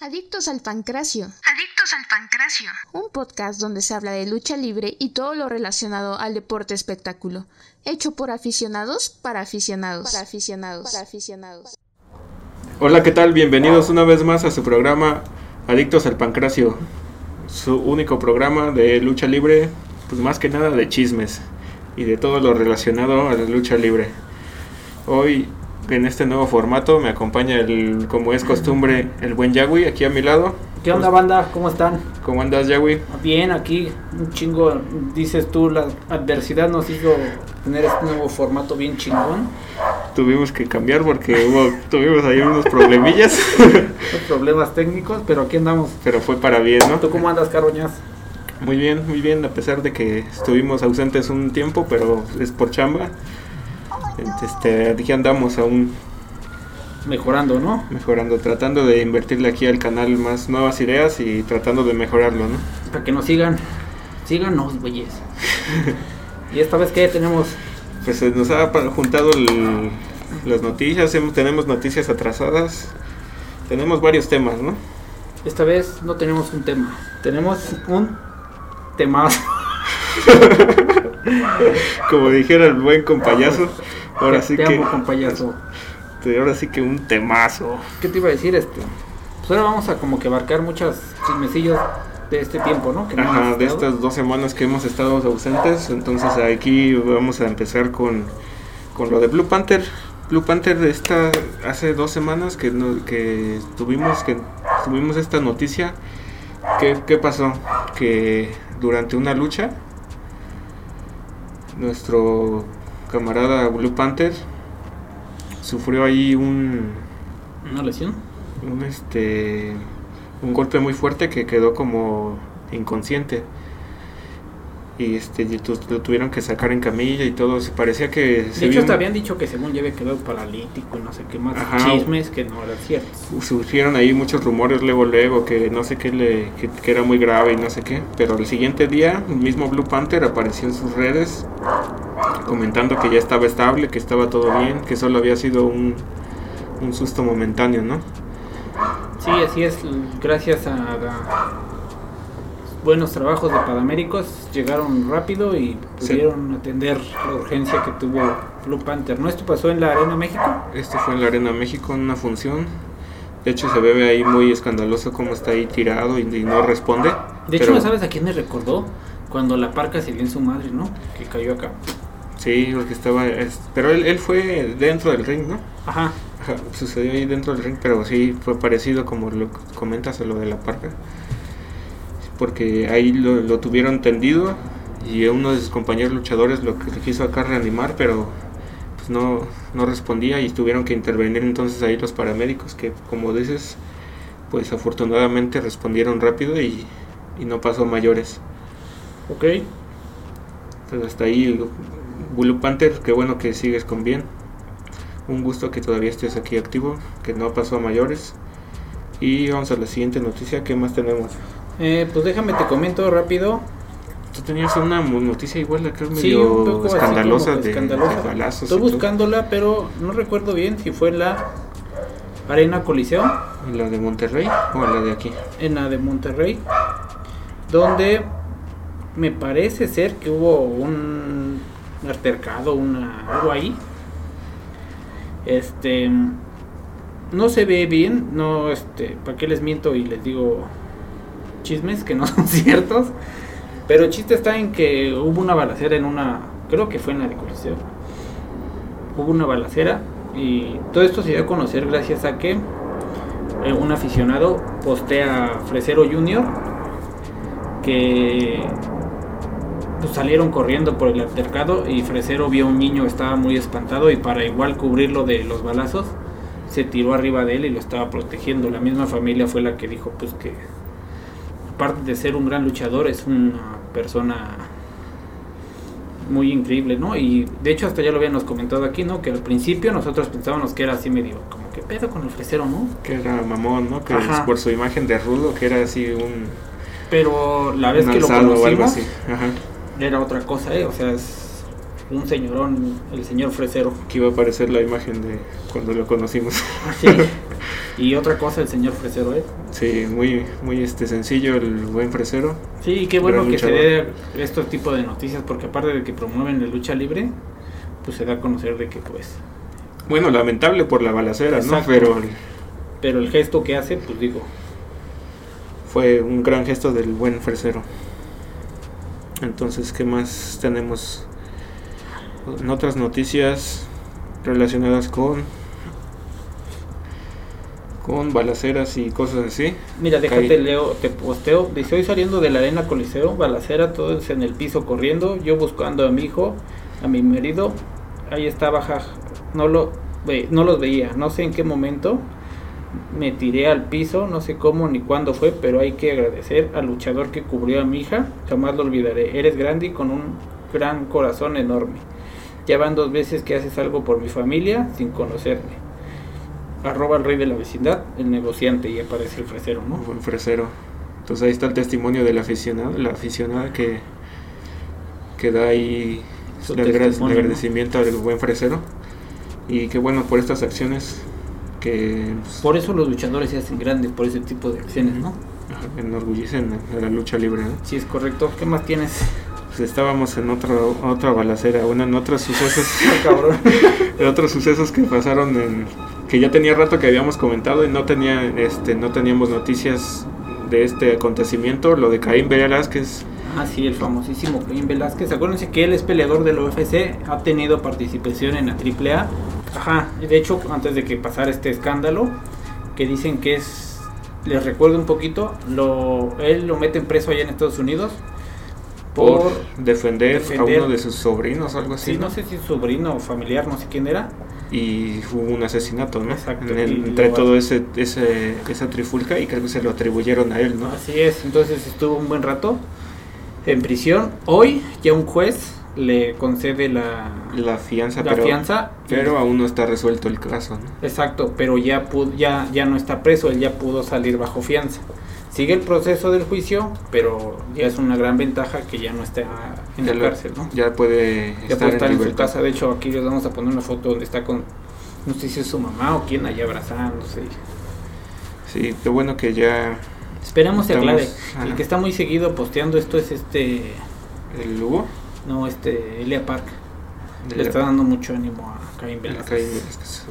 Adictos al Pancracio. Adictos al Pancracio. Un podcast donde se habla de lucha libre y todo lo relacionado al deporte espectáculo. Hecho por aficionados para aficionados. Para aficionados. Para aficionados. Hola, ¿qué tal? Bienvenidos una vez más a su programa Adictos al Pancracio. Su único programa de lucha libre, pues más que nada de chismes y de todo lo relacionado a la lucha libre. Hoy en este nuevo formato me acompaña el, como es costumbre, el buen Yagui aquí a mi lado. ¿Qué onda banda? ¿Cómo están? ¿Cómo andas Yagui? Bien, aquí un chingo, dices tú, la adversidad nos hizo tener este nuevo formato bien chingón. Tuvimos que cambiar porque hubo, tuvimos ahí unos problemillas. Los problemas técnicos, pero aquí andamos. Pero fue para bien, ¿no? ¿Tú cómo andas, Carroñas? Muy bien, muy bien, a pesar de que estuvimos ausentes un tiempo, pero es por chamba. Este, aquí andamos aún Mejorando, ¿no? mejorando, tratando de invertirle aquí al canal más nuevas ideas y tratando de mejorarlo, ¿no? Para que nos sigan. Síganos, güeyes. y esta vez que tenemos Pues se nos ha juntado el- las noticias, tenemos noticias atrasadas, tenemos varios temas, ¿no? Esta vez no tenemos un tema, tenemos un temazo. Como dijera el buen compayazo, ahora Te- sí te que amo, compayazo. ahora sí que un temazo. ¿Qué te iba a decir este? Pues ahora vamos a como que abarcar muchas chismecillos de este tiempo, ¿no? Que no Ajá, de estas dos semanas que hemos estado ausentes, entonces aquí vamos a empezar con, con lo de Blue Panther. Blue Panther esta hace dos semanas que, no- que tuvimos que tuvimos esta noticia. ¿Qué, qué pasó? Que durante una lucha nuestro camarada Blue Panther sufrió ahí un, ¿Una lesión? un este un golpe muy fuerte que quedó como inconsciente y este y lo tuvieron que sacar en camilla y todo se parecía que se De hecho, hasta habían dicho que según lleve quedó paralítico y no sé qué más Ajá. chismes que no eran ciertos. surgieron ahí muchos rumores luego luego que no sé qué le que, que era muy grave y no sé qué pero el siguiente día el mismo Blue Panther apareció en sus redes comentando que ya estaba estable que estaba todo bien que solo había sido un un susto momentáneo no Sí, así es. Gracias a, a buenos trabajos de paramédicos llegaron rápido y Sí. pudieron atender la urgencia que tuvo Blue Panther. ¿No esto pasó en la Arena México? Esto fue en la Arena México en una función. De hecho, se ve ahí muy escandaloso cómo está ahí tirado y, y no responde. De hecho, ¿no sabes a quién me recordó? Cuando la parca se dio en su madre, ¿no? Que cayó acá. Sí, porque estaba. es- pero él, él fue dentro del ring, ¿no? Ajá. Ajá, sucedió ahí dentro del ring, pero sí fue parecido como lo comentas a lo de la parca. Porque ahí lo, lo tuvieron tendido y uno de sus compañeros luchadores lo que quiso acá reanimar, pero pues no, no respondía y tuvieron que intervenir entonces ahí los paramédicos que como dices, pues afortunadamente respondieron rápido y, y no pasó mayores. Ok. Entonces hasta ahí Blue Panther, qué bueno que sigues con bien. Un gusto que todavía estés aquí activo, que no pasó a mayores. Y vamos a la siguiente noticia, ¿qué más tenemos? Eh, pues déjame te comento rápido. Tú tenías una noticia igual acá medio Sí, un poco escandalosa, de, escandalosa. de balazos. Estoy todo. buscándola, pero no recuerdo bien si fue en la Arena Coliseo, ¿Y ¿La de Monterrey o la de aquí? en la de Monterrey, donde me parece ser que hubo un altercado, una, algo ahí. Este, no se ve bien, no, este, ¿para qué les miento y les digo chismes que no son ciertos? Pero el chiste está en que hubo una balacera en una, creo que fue en la de Coliseo. Hubo una balacera y todo esto se dio a conocer gracias a que eh, un aficionado postea Fresero Junior que pues, salieron corriendo por el altercado y Fresero vio a un niño que estaba muy espantado y para igual cubrirlo de los balazos se tiró arriba de él y lo estaba protegiendo. La misma familia fue la que dijo pues que aparte de ser un gran luchador es una persona muy increíble, ¿no? Y de hecho hasta ya lo habíamos comentado aquí, ¿no? Que al principio nosotros pensábamos que era así medio como que pedo con el fresero, ¿no? Que era mamón, ¿no? Que Ajá. por su imagen de rudo, que era así un, Pero la vez un que lo conocimos. Ajá. Era otra cosa, ¿eh? O sea, es un señorón, el señor fresero. Que iba a aparecer la imagen de cuando lo conocimos. Así. Y otra cosa, el señor Fresero, ¿eh? Sí, muy, muy este sencillo el buen Fresero. Sí, qué bueno que se dé este tipo de noticias, porque aparte de que promueven la lucha libre, pues se da a conocer de que, pues, Bueno, lamentable por la balacera, ¿no? Exacto. Pero pero el gesto que hace, pues digo, fue un gran gesto del buen Fresero. Entonces, ¿qué más tenemos? En otras noticias relacionadas con con balaceras y cosas así. Mira, déjate, Caí. leo, te posteo. Dice, hoy saliendo de la arena Coliseo, balacera, todos en el piso corriendo, yo buscando a mi hijo, a mi marido, ahí estaba, ja, no, lo, ve- no los veía, no sé en qué momento, me tiré al piso, no sé cómo ni cuándo fue, pero hay que agradecer al luchador que cubrió a mi hija, jamás lo olvidaré, eres grande y con un gran corazón enorme. Ya van dos veces que haces algo por mi familia sin conocerme. Arroba al rey de la vecindad, el negociante, y aparece el fresero, ¿no? Buen Fresero. Entonces ahí está el testimonio del aficionado, la aficionada que, que da ahí el, agra- el testimonio, ¿no? agradecimiento al buen Fresero. Y que bueno, por estas acciones que pues, Por eso los luchadores se hacen grandes, por ese tipo de acciones, ¿no? enorgullecen a la lucha libre. ¿no? Sí, es correcto. ¿Qué más tienes? Pues estábamos en otro, otra balacera, bueno, en otros sucesos, cabrón. en otros sucesos que pasaron en, que ya tenía rato que habíamos comentado y no tenía, este, no teníamos noticias de este acontecimiento, lo de Caín Velázquez, Ah, sí, el famosísimo Caín Velázquez. Acuérdense que él es peleador del UFC, ha tenido participación en la AAA. Ajá, de hecho, antes de que pasara este escándalo, que dicen que es, les recuerdo un poquito, lo, él lo meten preso allá en Estados Unidos por, por, defender, defender- a uno de sus sobrinos, algo así, sí, ¿no? no sé si sobrino o familiar, no sé quién era. y hubo un asesinato, ¿no? Exacto, En el- entre lo- todo ese, ese, esa trifulca y creo que se lo atribuyeron a él, ¿no? Así es, entonces estuvo un buen rato en prisión. Hoy ya un juez le concede la, La fianza, la pero, fianza. pero aún no está resuelto el caso, ¿no? Exacto, pero ya, pudo, ya, ya no está preso, él ya pudo salir bajo fianza. Sigue el proceso del juicio, pero ya es una gran ventaja que ya no está en Ya la lo- cárcel, ¿no? Ya puede Ya estar, puede estar en, su casa. De hecho, aquí les vamos a poner una foto donde está con, no sé si es su mamá o quién, allá abrazándose. Sí, qué bueno que ya Esperemos se aclare. El que está muy seguido posteando esto es este, el Hugo no, este, Elia Park. Le está dando mucho ánimo a Caín el Velázquez.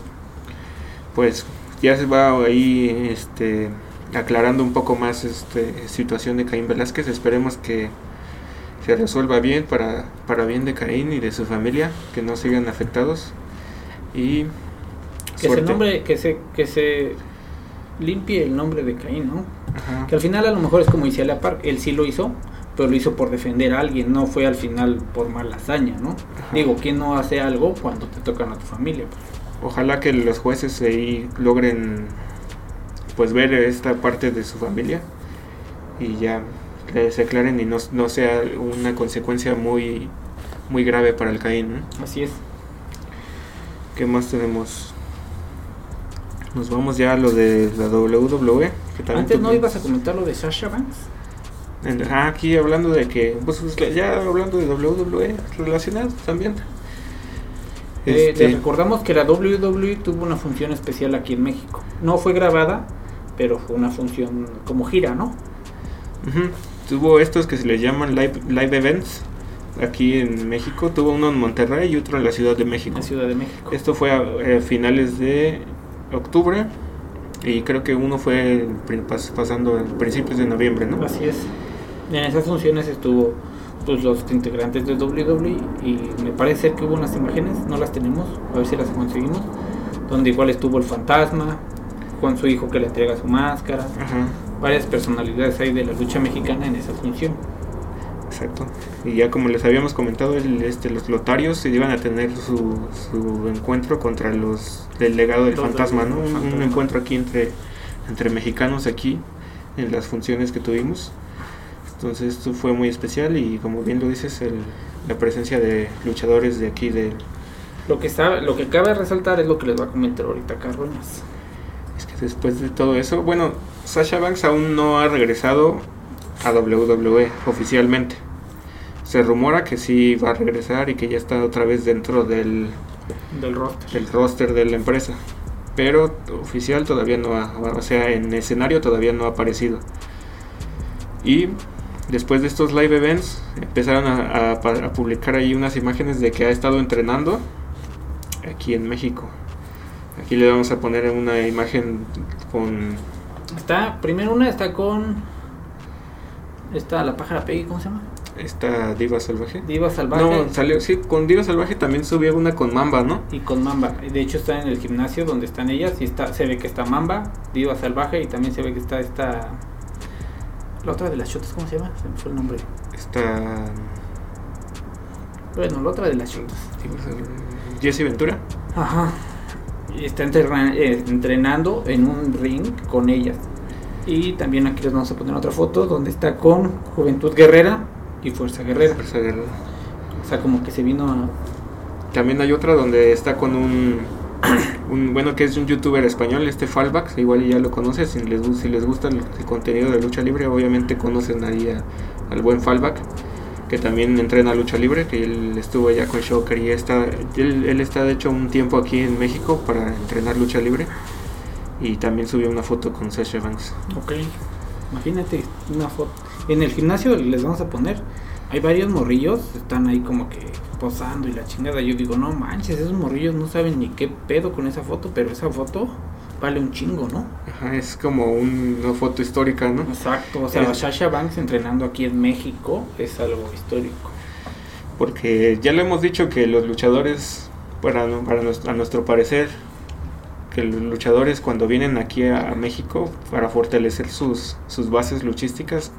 Pues ya se va ahí este aclarando un poco más este situación de Caín Velázquez esperemos que se resuelva bien para, para bien de Caín y de su familia que no sigan afectados y Que se, nombre, que, se, que se limpie el nombre de Caín, ¿no? Ajá. Que al final a lo mejor es como dice Elia Park, él sí lo hizo, pero lo hizo por defender a alguien, no fue al final por mala hazaña, ¿no? Ajá. Digo, ¿quién no hace algo cuando te tocan a tu familia? Ojalá que los jueces ahí logren pues ver esta parte de su familia y ya se aclaren y no, no sea una consecuencia muy muy grave para el Caín. ¿no? Así es. ¿Qué más tenemos? Nos vamos ya a lo de la WWE. que Antes no ibas a comentar lo de Sasha Banks. Ah, aquí hablando de que, pues ya hablando de WWE relacionado también. Eh, Este, les recordamos que la WWE tuvo una función especial aquí en México. No fue grabada, pero fue una función como gira, ¿no? Ujú. Tuvo estos que se les llaman live, live events aquí en México. Tuvo uno en Monterrey y otro en la Ciudad de México. En Ciudad de México. Esto fue a eh, finales de octubre y creo que uno fue pasando en principios de noviembre, ¿no? Así es. En esas funciones estuvo pues los integrantes de WWE y me parece que hubo unas imágenes, no las tenemos, a ver si las conseguimos, donde igual estuvo el fantasma con su hijo que le entrega su máscara, Ajá, varias personalidades ahí de la lucha mexicana en esa función. exacto. Y ya como les habíamos comentado, el- este, los lotarios se iban a tener su, su encuentro contra los del legado del Los fantasma, ¿no? Un, un encuentro aquí entre, entre mexicanos aquí en las funciones que tuvimos. Entonces esto fue muy especial y como bien lo dices, el- la presencia de luchadores de aquí de... Lo que sabe, lo que cabe resaltar es lo que les va a comentar ahorita Carroñas. Es que después de todo eso, bueno, Sasha Banks aún no ha regresado a WWE oficialmente. Se rumora que sí va a regresar y que ya está otra vez dentro del, Del roster. del roster de la empresa. pero oficial todavía no ha, o sea, en escenario todavía no ha aparecido. Y después de estos live events empezaron a, a publicar ahí unas imágenes de que ha estado entrenando aquí en México. Aquí le vamos a poner una imagen con... Está, primero una está con... Está la pájara Peggy, ¿cómo se llama? Esta Diva Salvaje. Diva Salvaje. No, salió, sí, con Diva Salvaje también subió una con Mamba, ¿no? Y con Mamba. De hecho está en el gimnasio donde están ellas y está, se ve que está Mamba, Diva Salvaje y también se ve que está esta... La otra de las chotas, ¿cómo se llama? Se me fue el nombre. Está... Bueno, la otra de las chotas. Jesse Ventura. Ajá. Y está eh, entrenando en un ring con ellas. Y también aquí les vamos a poner otra foto donde está con Juventud Guerrera y Fuerza Guerrera. Fuerza Guerrera. O sea, como que se vino a... También hay otra donde está con un, un bueno, que es un youtuber español, este Fallback, igual ya lo conoces, si les, si les gusta el, contenido de lucha libre, obviamente conocen ahí al buen Fallback que también entrena lucha libre, que él estuvo allá con Shocker y está, él, él, está de hecho un tiempo aquí en México para entrenar lucha libre y también subió una foto con Sasha Banks. Ok, imagínate una foto. En el gimnasio les vamos a poner, hay varios morrillos, están ahí como que posando y la chingada. Yo digo, no manches, esos morrillos no saben ni qué pedo con esa foto, pero esa foto vale un chingo, ¿no? Ajá, es como una foto histórica, ¿no? Exacto, o sea, Sasha Banks entrenando aquí en México es algo histórico. Porque ya le hemos dicho que los luchadores, para, para nuestro, a nuestro parecer, que los luchadores cuando vienen aquí a, México para fortalecer sus, sus bases luchísticas,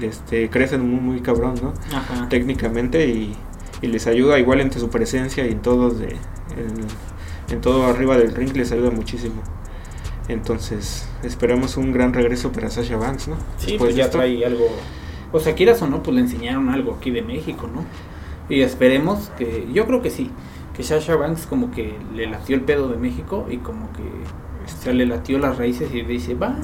este, crecen muy, muy cabrón, ¿no? Ajá. Técnicamente y, y, les ayuda igual entre su presencia y en todo de en todo arriba del ring les ayuda muchísimo. Entonces, esperamos un gran regreso para Sasha Banks, ¿no? Sí, pues ya trae algo. O sea, quieras o no, pues le enseñaron algo aquí de México, ¿no? Y esperemos que. Yo creo que sí. Que Sasha Banks como que le latió el pedo de México y como que. O le latió las raíces y dice, va.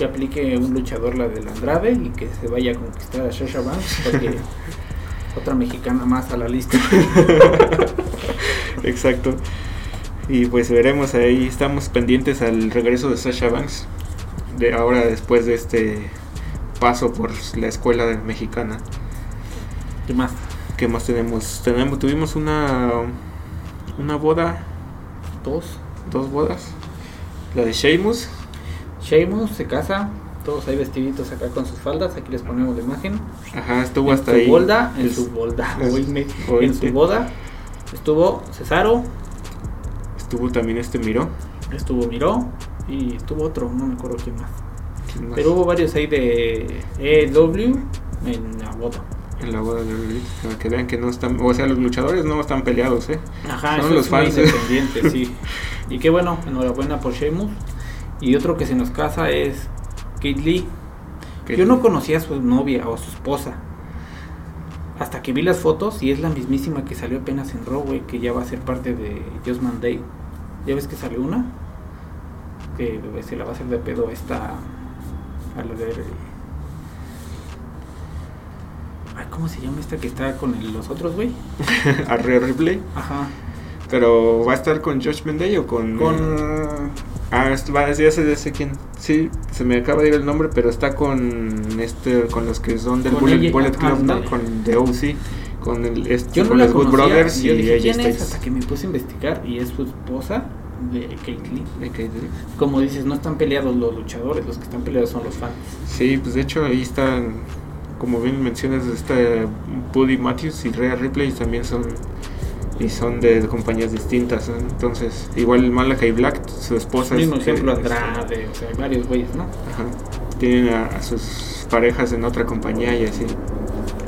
Que aplique un luchador la del Andrade y que se vaya a conquistar a Sasha Banks. Porque. otra mexicana más a la lista. Exacto. Y pues veremos ahí, estamos pendientes al regreso de Sasha Banks. De ahora después de este paso por la escuela mexicana. ¿Qué más? ¿Qué más tenemos? Tenemos tuvimos una una boda, dos, dos bodas. La de Sheamus. Sheamus se casa todos ahí vestiditos acá con sus faldas, aquí les ponemos la imagen. Ajá, estuvo hasta ahí. en su bolda, en su boda estuvo Cesaro. Estuvo también este Miró. Estuvo Miró y estuvo otro, no me acuerdo quién más. Pero hubo varios ahí de EW en la boda. En la boda de para que vean que no están, o sea, los luchadores no están peleados, ¿eh? Ajá, son los fans independientes, sí. Y qué bueno, enhorabuena por Sheamus. Y otro que se nos casa es Kate Lee. Yo no conocía a su novia o a su esposa. Hasta que vi las fotos y es la mismísima que salió apenas en Raw, que ya va a ser parte de Just Day. ¿Ya ves que salió una? Que se la va a hacer de pedo esta... A la de... ¿Cómo se llama esta que está con los otros, güey? a Ripley. Ajá. Pero ¿va a estar con Josh Day o con.? Con. Ah, va, ya sé, ya sé quién. Sí, se me acaba de ir el nombre, pero está con este con los que son del Bullet, Bullet, Club, ¿no? Con The OC, con el este, Yo no con los Good Brothers y dije, ¿quién es? hasta que me puse a investigar y es su esposa de Kate Lee. De. Como dices, no están peleados los luchadores, los que están peleados son los fans. Sí, pues de hecho ahí están, como bien mencionas, está Buddy Matthews y Rhea Ripley también son y son de compañías distintas. Entonces, igual Malakai Black, su esposa. Mismo ejemplo, Andrade, o sea, hay varios güeyes, ¿no? Ajá. Tienen a, sus parejas en otra compañía y así.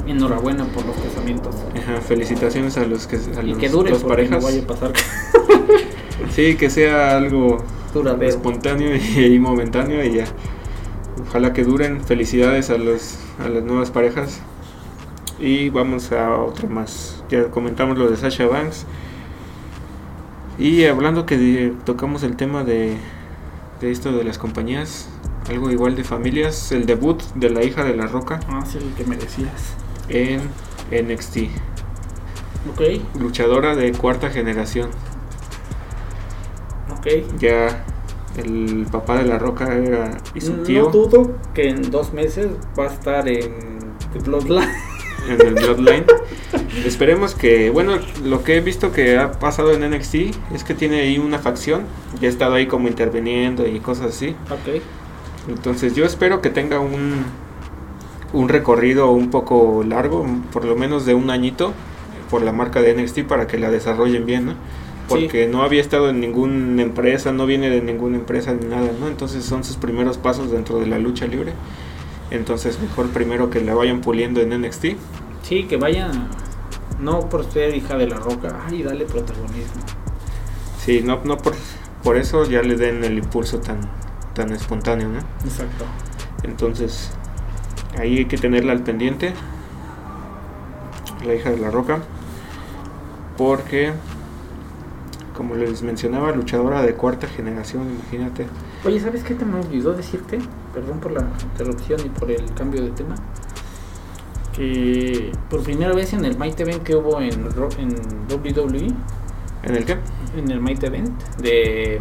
Enhorabuena por los casamientos. Ajá, felicitaciones a los que a y que dure, dos parejas. No vaya a pasar. sí, que sea algo espontáneo y, momentáneo y ya. Ojalá que duren. Felicidades a los a las nuevas parejas. Y vamos a otra más ya comentamos lo de Sasha Banks. Y hablando que tocamos el tema de, de esto de las compañías, algo igual de familias, el debut de la hija de la Roca. Ah, sí, el que me decías. En NXT. Ok. Luchadora de cuarta generación. Ok. Ya el papá de la roca era y su No tío dudo que en dos meses va a estar en The Bloodline. En el Bloodline. Esperemos que, bueno, lo que he visto que ha pasado en NXT es que tiene ahí una facción. Ya ha estado ahí como interviniendo y cosas así. ok. Entonces yo espero que tenga un, un recorrido un poco largo, por lo menos de un añito, por la marca de NXT para que la desarrollen bien, ¿no? Porque no había estado en ninguna empresa, no viene de ninguna empresa ni nada, ¿no? Entonces son sus primeros pasos dentro de la lucha libre. Entonces mejor primero que la vayan puliendo en NXT. Sí, que vaya. No por ser hija de la roca. Ay, dale protagonismo. Sí, no, no por, por eso ya le den el impulso tan, tan espontáneo, ¿no? Exacto. Entonces, ahí hay que tenerla al pendiente. La hija de la roca. Porque, como les mencionaba, luchadora de cuarta generación, imagínate. Oye, ¿sabes qué te me olvidó decirte? Perdón por la interrupción y por el cambio de tema. Que por primera vez en el Might Event que hubo en, en WWE, ¿En el qué? en el Might Event de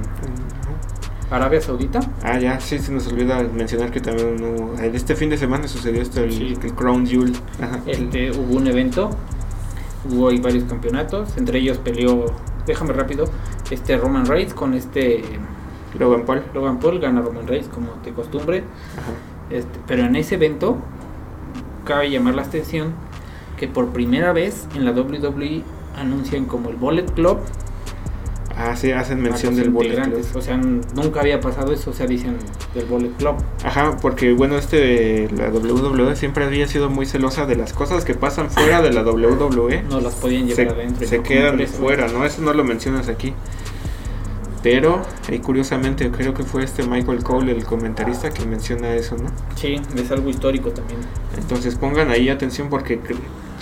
Arabia Saudita, Ah, ya, sí, se nos olvida mencionar que también hubo- este fin de semana sucedió esto, el, Sí. el Crown Jewel. Ajá. este, hubo un evento, hubo ahí varios campeonatos, entre ellos peleó, déjame rápido, este Roman Reigns con este Logan Paul. Logan Paul, gana Roman Reigns como de costumbre. Ajá. Este, pero en ese evento cabe llamar la atención que por primera vez en la WWE anuncian como el Bullet Club Ah, sí, hacen mención del Bullet. Club. O sea, nunca había pasado eso, o sea, dicen del Bullet Club. Ajá, porque bueno, este, la WWE siempre había sido muy celosa de las cosas que pasan fuera de la WWE. No las podían se, llevar adentro. se no como quedan fuera, ¿no? Eso no lo mencionas aquí. Pero, eh, curiosamente, creo que fue este Michael Cole, el comentarista, que menciona eso, ¿no? Sí, es algo histórico también. Entonces pongan ahí atención porque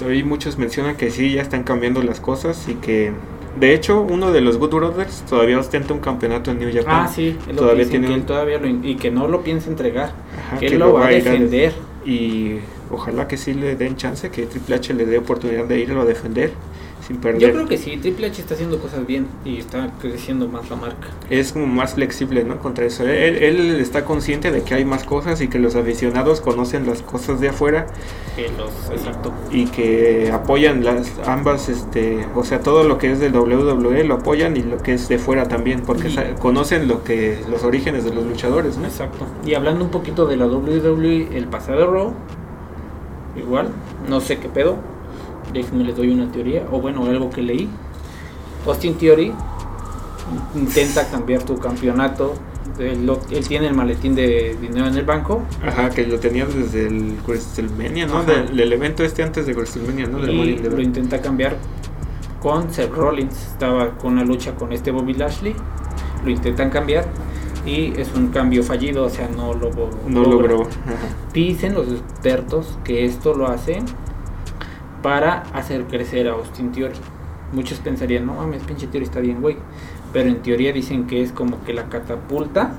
hoy muchos mencionan que sí, ya están cambiando las cosas y que... De hecho, uno de los Good Brothers todavía ostenta un campeonato en New Japan. Ah, sí, es lo Todavía que tiene que él todavía lo y que no lo piensa entregar, Ajá, que él lo va a defender. Y ojalá que sí le den chance, que Triple H le dé oportunidad de irlo a defender sin perder. Yo creo que sí, Triple H está haciendo cosas bien y está creciendo más la marca. es como más flexible, ¿no? Contra eso. Él, él está consciente de que hay más cosas y que los aficionados conocen las cosas de afuera Que los, exacto. y que apoyan las ambas, este, o sea, todo lo que es del WWE lo apoyan y lo que es de fuera también, porque Y- conocen lo que los orígenes de los luchadores, ¿no? Exacto. Y hablando un poquito de la WWE, el pasado Raw, igual, no sé qué pedo. Déjenme les doy una teoría, o bueno, algo que leí. Austin Theory intenta cambiar tu campeonato. Él, lo- él tiene el maletín de dinero en el banco Ajá, que lo tenían desde el WrestleMania, ¿no? Del evento este antes de WrestleMania, ¿no? Del y lo intenta cambiar con Seth Rollins. Estaba con una lucha con este Bobby Lashley. Lo intentan cambiar y es un cambio fallido, o sea, no lo No logró. Dicen los expertos que esto lo hacen para hacer crecer a Austin Theory. Muchos pensarían, no mames, pinche Theory está bien, güey. Pero en teoría dicen que es como que la catapulta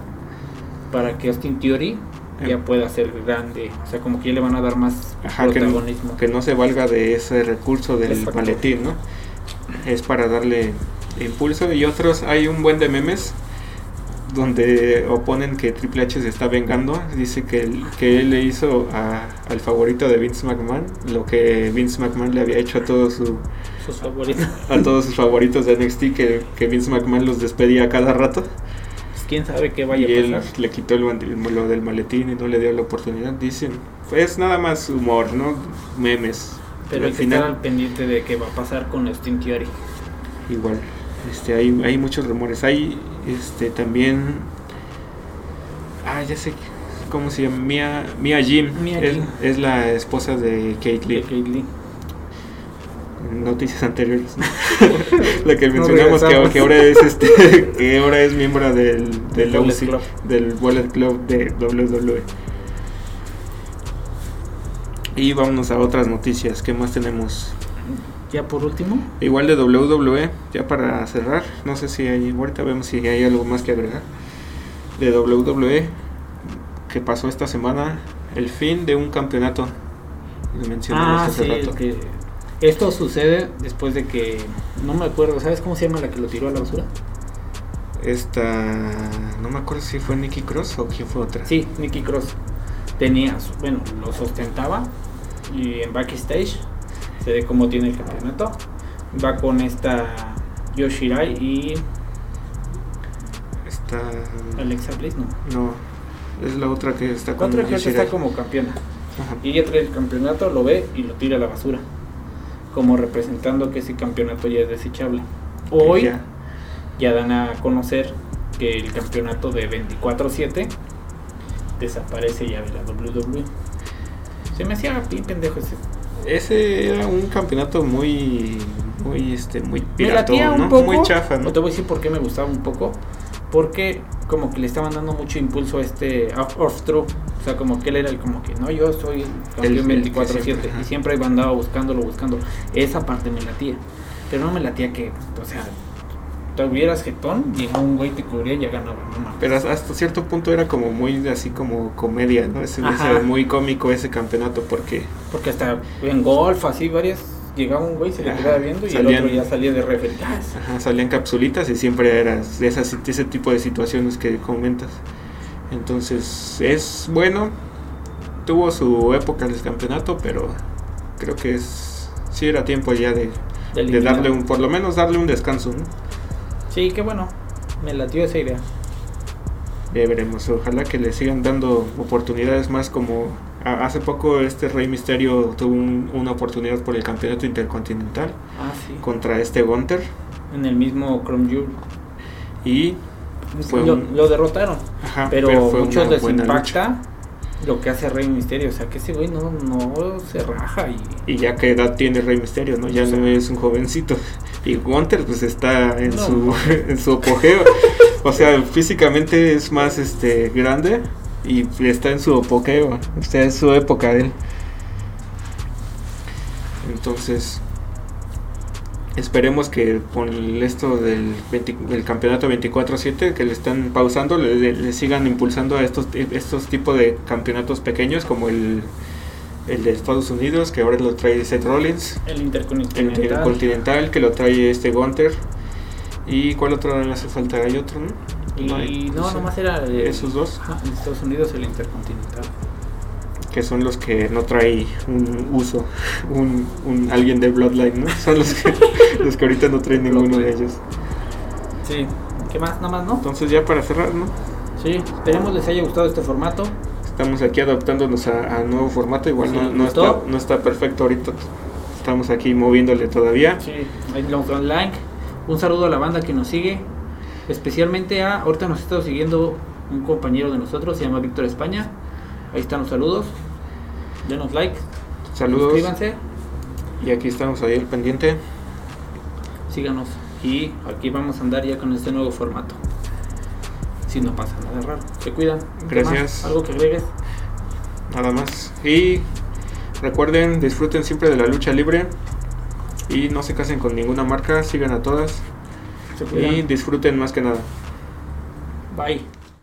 para que Austin Theory ya Em. pueda ser grande. O sea, como que ya le van a dar más Ajá, que no, protagonismo. que no se valga de ese recurso del Exacto. maletín, ¿no? Es para darle impulso. Y otros, hay un buen de memes donde oponen que Triple H se está vengando. Dice que, él- que él le hizo a- al favorito de Vince McMahon lo que Vince McMahon le había hecho a todos su, Sus favoritos. a todos sus favoritos de NXT, que, que Vince McMahon los despedía a cada rato. Pues, quién sabe qué vaya y él a pasar. le quitó el, lo del maletín y no le dio la oportunidad. Dicen, pues nada más humor, ¿no? Memes. Pero al estar al pendiente de qué va a pasar con Austin Theory. igual este hay, hay muchos rumores hay este también ah ya sé cómo se llama Mia Mia Jim, Mia es, Jim. es la esposa de Kate De Lee Kate Lee. noticias anteriores la que mencionamos que, que ahora es este que ahora es miembro del del, OC, Club. del Bullet Club de WWE y vámonos a otras noticias ¿qué más tenemos? Ya por último, Igual de WWE, ya para cerrar, no sé si hay, ahorita vemos si hay algo más que agregar. De WWE, que pasó esta semana, el fin de un campeonato. Lo mencionamos Ah, hace sí, rato. que esto sucede después de que no me acuerdo, ¿sabes cómo se llama la que lo tiró a la basura? esta. No me acuerdo si fue Nicky Cross o quién fue otra. Sí, Nicky Cross. Tenía, bueno, lo sostentaba y en backstage se ve cómo tiene el campeonato. Va con esta Yoshirai y Esta. Alexa Bliss, ¿no? No, es la otra que está con Otra que está como campeona. Ajá. Y ella trae el campeonato, lo ve y lo tira a la basura. Como representando que ese campeonato ya es desechable. Hoy Ya. ya dan a conocer que el campeonato de 24-7 desaparece ya de la WWE. Se me hacía bien pendejo ese. Ese era un campeonato muy. Muy, este, muy Me piratón, un ¿no? poco. Muy chafa, ¿no? Te voy a decir por qué me gustaba un poco. Porque como que le estaban dando mucho impulso a este True. O sea, como que él era el como que no, yo soy el campeón El- el que 24-7. siempre, ajá. y siempre iba andaba buscándolo, buscándolo. Esa parte me latía. Pero no me latía que, o sea, tuvieras jetón y un güey te cubría y ya ganaba. No. Pero hasta cierto punto era como muy así como comedia, ¿no? Ese muy cómico ese campeonato porque Porque hasta en golf, así varias, llegaba un güey, se le quedaba viendo y salían- el otro ya salía de referee. Ah, ajá, salían capsulitas y siempre era de esas, ese tipo de situaciones que comentas. Entonces es bueno, tuvo su época en el campeonato, pero creo que es sí era tiempo ya de, de eliminar. darle un, por lo menos darle un descanso, ¿no? Sí, qué bueno. Me latió esa idea. Ya veremos, ojalá que le sigan dando oportunidades más como hace poco este Rey Misterio tuvo un- una oportunidad por el campeonato intercontinental Ah, sí. contra este Gunter En el mismo Chrome Jewel. y fue lo, un- lo derrotaron. ajá, pero, fue muchos les lucha. impacta lo que hace Rey Misterio. O sea, que ese güey no, no se raja. Y, Y ya qué edad tiene Rey Misterio, ¿no? Ya O sea, no es un jovencito. Y Gunter pues está en No, su en su apogeo. o sea, físicamente es más este grande y está en su apogeo. O sea, es su época él. Entonces, esperemos que con esto del, 20 del campeonato 24-7 que le están pausando, le, le- le sigan impulsando a estos, estos tipos de campeonatos pequeños como el, el de Estados Unidos, que ahora lo trae Seth Rollins, el el Intercontinental. Que lo trae este Gunter. ¿Y cuál otro le hace falta? ¿Hay otro, no? Y hay, no, sé. nomás era el- Esos dos, Ajá, en Estados Unidos el Intercontinental. que son los que no trae un uso, un, un alguien de Bloodline, ¿no? Son los que, los que ahorita no traen ninguno de ellos. Sí. ¿Qué más? Nada más, ¿no? Entonces ya para cerrar, ¿no? Sí. Esperemos les haya gustado este formato. Estamos aquí adaptándonos a, a nuevo formato, igual Sí, no, no está, no está perfecto ahorita. Estamos aquí moviéndole todavía. Sí, like. Un saludo a la banda que nos sigue. Especialmente a, ahorita nos está siguiendo un compañero de nosotros, se llama Víctor España. Ahí están los saludos. Denos like, Saludos. suscríbanse, Y aquí estamos ahí al pendiente. síganos. Y aquí vamos a andar ya con este nuevo formato. Si no pasa nada raro. Se cuidan. ¿Qué Gracias. ¿Algo que agregues? Nada más. Y recuerden, disfruten siempre de la lucha libre. Y no se casen con ninguna marca, sigan a todas. Y disfruten más que nada. Bye.